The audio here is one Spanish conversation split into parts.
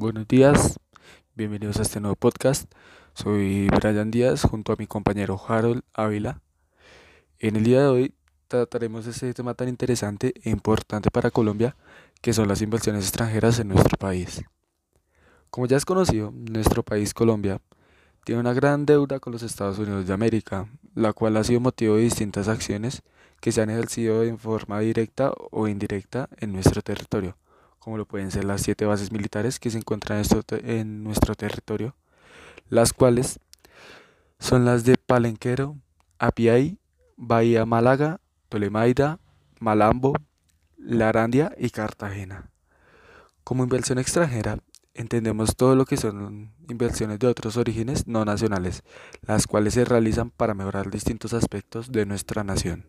Buenos días, bienvenidos a este nuevo podcast. Soy Brian Díaz junto a mi compañero Harold Ávila. En el día de hoy trataremos este tema tan interesante e importante para Colombia que son las inversiones extranjeras en nuestro país. Como ya es conocido, nuestro país Colombia tiene una gran deuda con los Estados Unidos de América, la cual ha sido motivo de distintas acciones que se han ejercido en forma directa o indirecta en nuestro territorio como lo pueden ser las siete bases militares que se encuentran en, nuestro territorio, las cuales son las de Palenquero, Apiay, Bahía Málaga, Tolemaida, Malambo, Larandia y Cartagena. Como inversión extranjera, entendemos todo lo que son inversiones de otros orígenes no nacionales, las cuales se realizan para mejorar distintos aspectos de nuestra nación.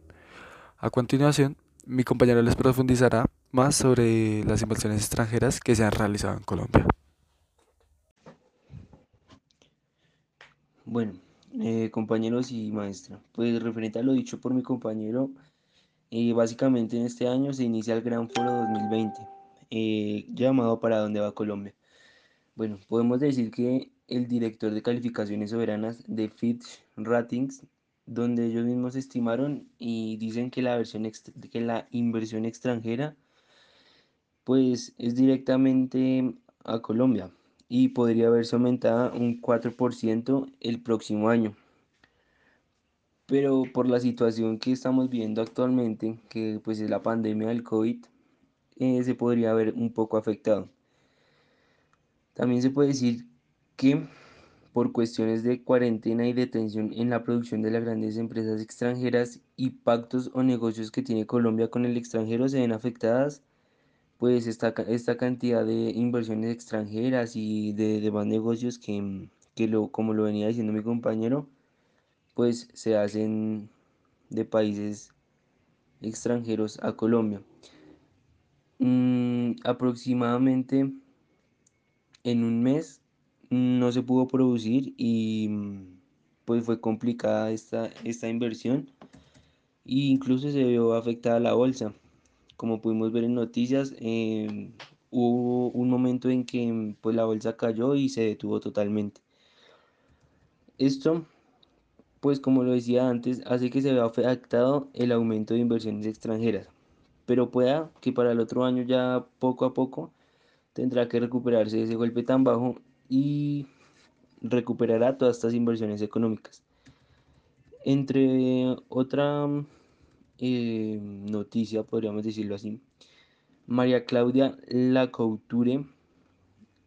A continuación, mi compañero les profundizará más sobre las inversiones extranjeras que se han realizado en Colombia. Bueno, eh, compañeros y maestra, pues referente a lo dicho por mi compañero, eh, básicamente en este año se inicia el Gran Foro 2020, eh, llamado ¿Para dónde va Colombia? Bueno, podemos decir que el director de calificaciones soberanas de Fitch Ratings donde ellos mismos estimaron y dicen que la, versión que la inversión extranjera pues es directamente a Colombia y podría verse aumentada un 4% el próximo año. Pero por la situación que estamos viendo actualmente, que pues es la pandemia del COVID, eh, se podría ver un poco afectado. También se puede decir que por cuestiones de cuarentena y detención en la producción de las grandes empresas extranjeras y pactos o negocios que tiene Colombia con el extranjero se ven afectadas, pues esta, esta cantidad de inversiones extranjeras y de demás negocios que, que lo, como lo venía diciendo mi compañero, pues se hacen de países extranjeros a Colombia. Mm, aproximadamente en un mes no se pudo producir y mm, pues fue complicada esta, esta inversión e incluso se vio afectada la bolsa. Como pudimos ver en noticias, em, hubo un momento en que pues, la bolsa cayó y se detuvo totalmente. Esto, pues como lo decía antes, hace que se vea afectado el aumento de inversiones extranjeras. Pero pueda que para el otro año ya poco a poco tendrá que recuperarse ese golpe tan bajo y recuperará todas estas inversiones económicas. Entre otra eh, noticia, podríamos decirlo así, María Claudia Lacouture,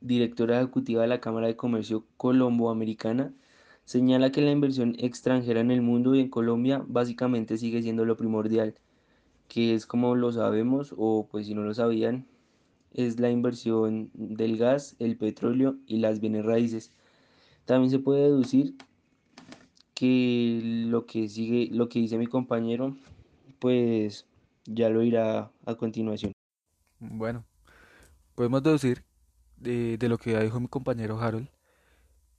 directora ejecutiva de la Cámara de Comercio Colombo-Americana, señala que la inversión extranjera en el mundo y en Colombia básicamente sigue siendo lo primordial, que es como lo sabemos o pues si no lo sabían, es la inversión del gas, el petróleo y las bienes raíces. También se puede deducir que lo que sigue, lo que dice mi compañero, pues ya lo irá a continuación. Bueno, podemos deducir de, lo que dijo mi compañero Harold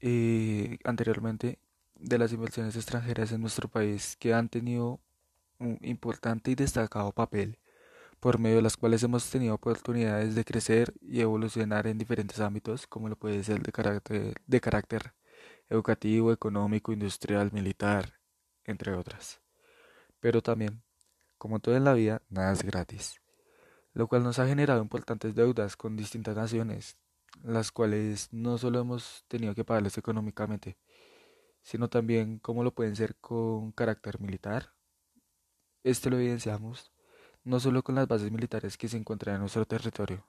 eh, anteriormente de las inversiones extranjeras en nuestro país que han tenido un importante y destacado papel por medio de las cuales hemos tenido oportunidades de crecer y evolucionar en diferentes ámbitos, como lo puede ser de carácter, de carácter educativo, económico, industrial, militar, entre otras. Pero también, como todo en la vida, nada es gratis, lo cual nos ha generado importantes deudas con distintas naciones, las cuales no solo hemos tenido que pagarles económicamente, sino también como lo pueden ser con carácter militar. Este lo evidenciamos no solo con las bases militares que se encuentran en nuestro territorio,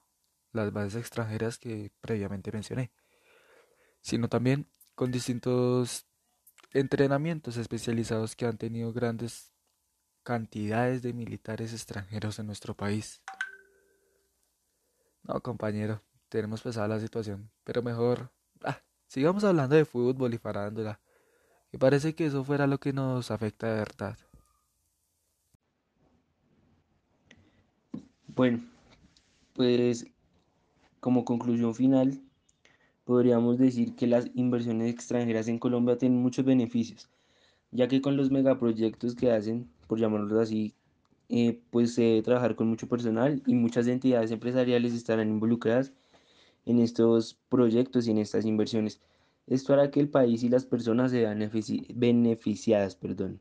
las bases extranjeras que previamente mencioné, sino también con distintos entrenamientos especializados que han tenido grandes cantidades de militares extranjeros en nuestro país. No, compañero, tenemos pesada la situación, pero mejor ah, sigamos hablando de fútbol y farándula, que parece que eso fuera lo que nos afecta de verdad. Bueno, pues como conclusión final, podríamos decir que las inversiones extranjeras en Colombia tienen muchos beneficios, ya que con los megaproyectos que hacen, por llamarlos así, eh, pues se debe trabajar con mucho personal y muchas entidades empresariales estarán involucradas en estos proyectos y en estas inversiones. Esto hará que el país y las personas se vean beneficiadas, perdón.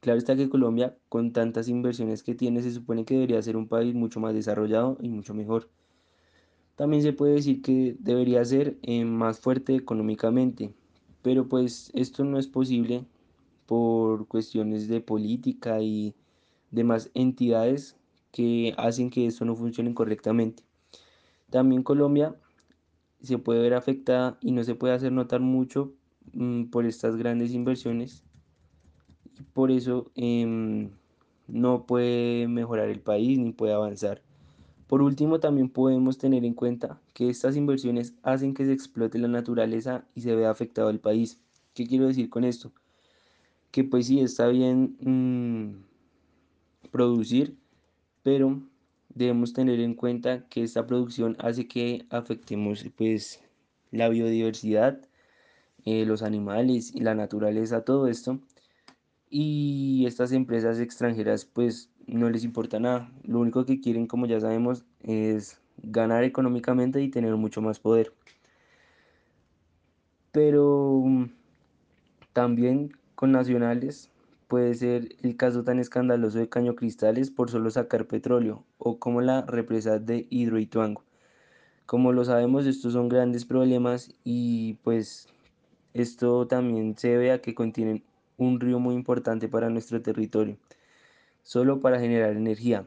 Claro está que Colombia, con tantas inversiones que tiene, se supone que debería ser un país mucho más desarrollado y mucho mejor. También se puede decir que debería ser eh, más fuerte económicamente, pero pues esto no es posible por cuestiones de política y demás entidades que hacen que esto no funcione correctamente. También Colombia se puede ver afectada y no se puede hacer notar mucho mm, por estas grandes inversiones. Y por eso em, no puede mejorar el país ni puede avanzar. Por último, también podemos tener en cuenta que estas inversiones hacen que se explote la naturaleza y se vea afectado el país. ¿Qué quiero decir con esto? Que pues sí, está bien mm, producir, pero debemos tener en cuenta que esta producción hace que afectemos pues la biodiversidad, eh, los animales y la naturaleza, todo esto. Y estas empresas extranjeras pues no les importa nada. Lo único que quieren, como ya sabemos, es ganar económicamente y tener mucho más poder. Pero mm, también con nacionales puede ser el caso tan escandaloso de Caño Cristales por solo sacar petróleo o como la represa de Hidroituango. Como lo sabemos, estos son grandes problemas y pues esto también se ve a que contienen un río muy importante para nuestro territorio, solo para generar energía.